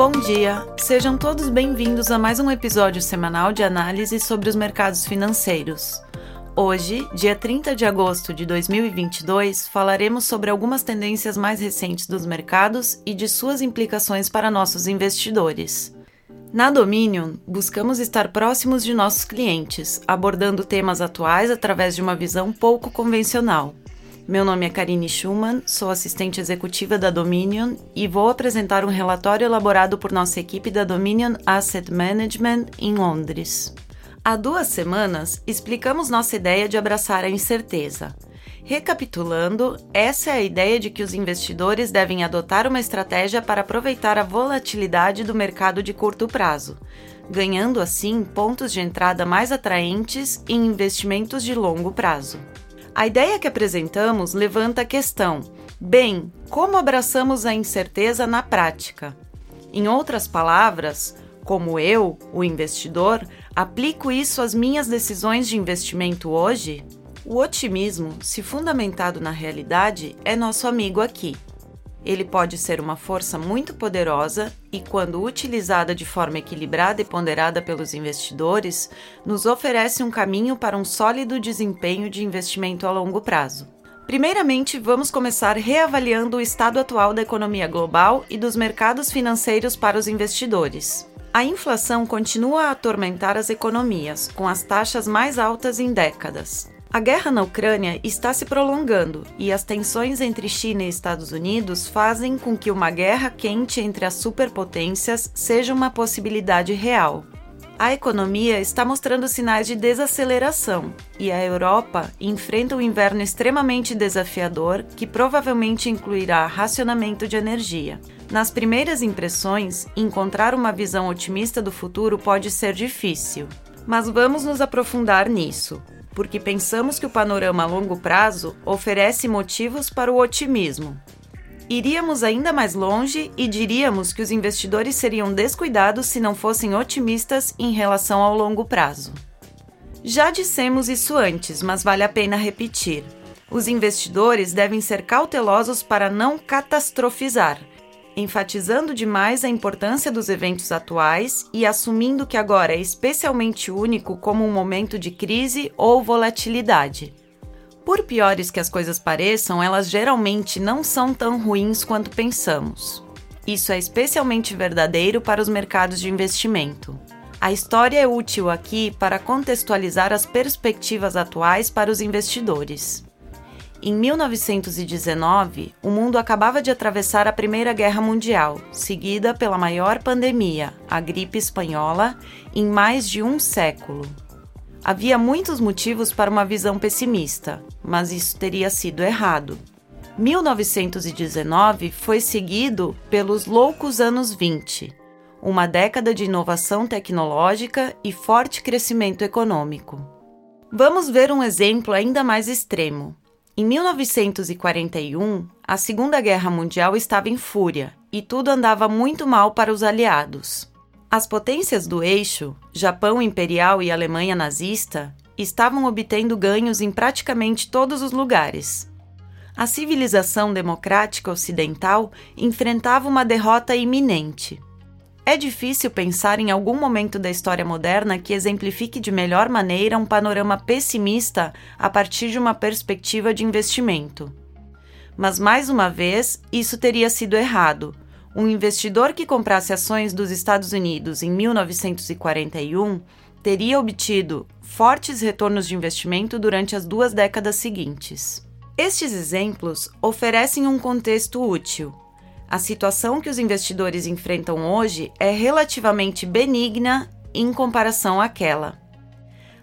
Bom dia! Sejam todos bem-vindos a mais um episódio semanal de análise sobre os mercados financeiros. Hoje, dia 30 de agosto de 2022, falaremos sobre algumas tendências mais recentes dos mercados e de suas implicações para nossos investidores. Na Dominion, buscamos estar próximos de nossos clientes, abordando temas atuais através de uma visão pouco convencional. Meu nome é Karine Schumann, sou assistente executiva da Dominion e vou apresentar um relatório elaborado por nossa equipe da Dominion Asset Management em Londres. Há duas semanas, explicamos nossa ideia de abraçar a incerteza. Recapitulando, essa é a ideia de que os investidores devem adotar uma estratégia para aproveitar a volatilidade do mercado de curto prazo, ganhando assim pontos de entrada mais atraentes em investimentos de longo prazo. A ideia que apresentamos levanta a questão: bem, como abraçamos a incerteza na prática? Em outras palavras, como eu, o investidor, aplico isso às minhas decisões de investimento hoje? O otimismo, se fundamentado na realidade, é nosso amigo aqui. Ele pode ser uma força muito poderosa e, quando utilizada de forma equilibrada e ponderada pelos investidores, nos oferece um caminho para um sólido desempenho de investimento a longo prazo. Primeiramente, vamos começar reavaliando o estado atual da economia global e dos mercados financeiros para os investidores. A inflação continua a atormentar as economias, com as taxas mais altas em décadas. A guerra na Ucrânia está se prolongando e as tensões entre China e Estados Unidos fazem com que uma guerra quente entre as superpotências seja uma possibilidade real. A economia está mostrando sinais de desaceleração e a Europa enfrenta um inverno extremamente desafiador que provavelmente incluirá racionamento de energia. Nas primeiras impressões, encontrar uma visão otimista do futuro pode ser difícil, mas vamos nos aprofundar nisso porque pensamos que o panorama a longo prazo oferece motivos para o otimismo. Iríamos ainda mais longe e diríamos que os investidores seriam descuidados se não fossem otimistas em relação ao longo prazo. Já dissemos isso antes, mas vale a pena repetir. Os investidores devem ser cautelosos para não catastrofizar, enfatizando demais a importância dos eventos atuais e assumindo que agora é especialmente único como um momento de crise ou volatilidade. Por piores que as coisas pareçam, elas geralmente não são tão ruins quanto pensamos. Isso é especialmente verdadeiro para os mercados de investimento. A história é útil aqui para contextualizar as perspectivas atuais para os investidores. Em 1919, o mundo acabava de atravessar a Primeira Guerra Mundial, seguida pela maior pandemia, a gripe espanhola, em mais de um século. Havia muitos motivos para uma visão pessimista, mas isso teria sido errado. 1919 foi seguido pelos loucos anos 20, uma década de inovação tecnológica e forte crescimento econômico. Vamos ver um exemplo ainda mais extremo. Em 1941, a Segunda Guerra Mundial estava em fúria e tudo andava muito mal para os aliados. As potências do eixo, Japão imperial e Alemanha nazista, estavam obtendo ganhos em praticamente todos os lugares. A civilização democrática ocidental enfrentava uma derrota iminente. É difícil pensar em algum momento da história moderna que exemplifique de melhor maneira um panorama pessimista a partir de uma perspectiva de investimento. Mas mais uma vez, isso teria sido errado. Um investidor que comprasse ações dos Estados Unidos em 1941 teria obtido fortes retornos de investimento durante as duas décadas seguintes. Estes exemplos oferecem um contexto útil, a situação que os investidores enfrentam hoje é relativamente benigna em comparação àquela.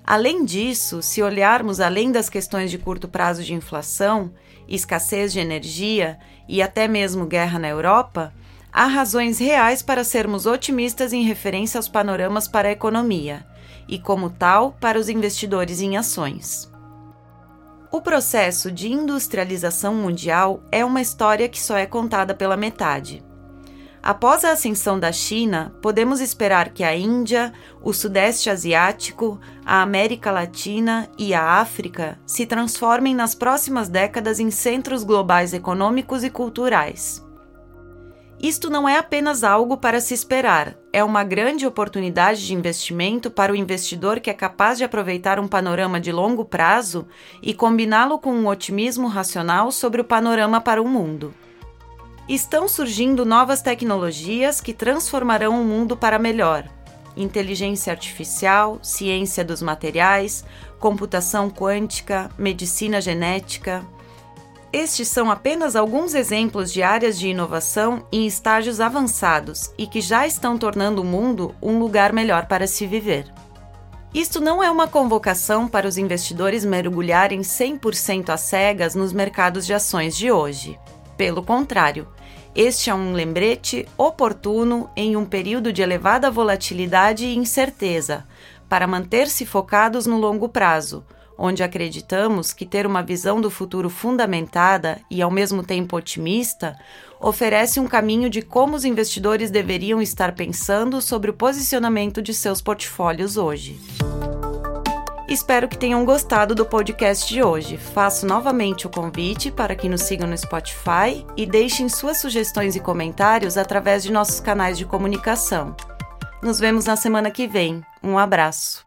Além disso, se olharmos além das questões de curto prazo de inflação, escassez de energia e até mesmo guerra na Europa, há razões reais para sermos otimistas em referência aos panoramas para a economia e, como tal, para os investidores em ações. O processo de industrialização mundial é uma história que só é contada pela metade. Após a ascensão da China, podemos esperar que a Índia, o Sudeste Asiático, a América Latina e a África se transformem nas próximas décadas em centros globais econômicos e culturais. Isto não é apenas algo para se esperar, é uma grande oportunidade de investimento para o investidor que é capaz de aproveitar um panorama de longo prazo e combiná-lo com um otimismo racional sobre o panorama para o mundo. Estão surgindo novas tecnologias que transformarão o mundo para melhor. Inteligência artificial, ciência dos materiais, computação quântica, medicina genética, estes são apenas alguns exemplos de áreas de inovação em estágios avançados e que já estão tornando o mundo um lugar melhor para se viver. Isto não é uma convocação para os investidores mergulharem 100% às cegas nos mercados de ações de hoje. Pelo contrário, este é um lembrete oportuno em um período de elevada volatilidade e incerteza, para manter-se focados no longo prazo onde acreditamos que ter uma visão do futuro fundamentada e ao mesmo tempo otimista oferece um caminho de como os investidores deveriam estar pensando sobre o posicionamento de seus portfólios hoje. Espero que tenham gostado do podcast de hoje. Faço novamente o convite para que nos sigam no Spotify e deixem suas sugestões e comentários através de nossos canais de comunicação. Nos vemos na semana que vem. Um abraço.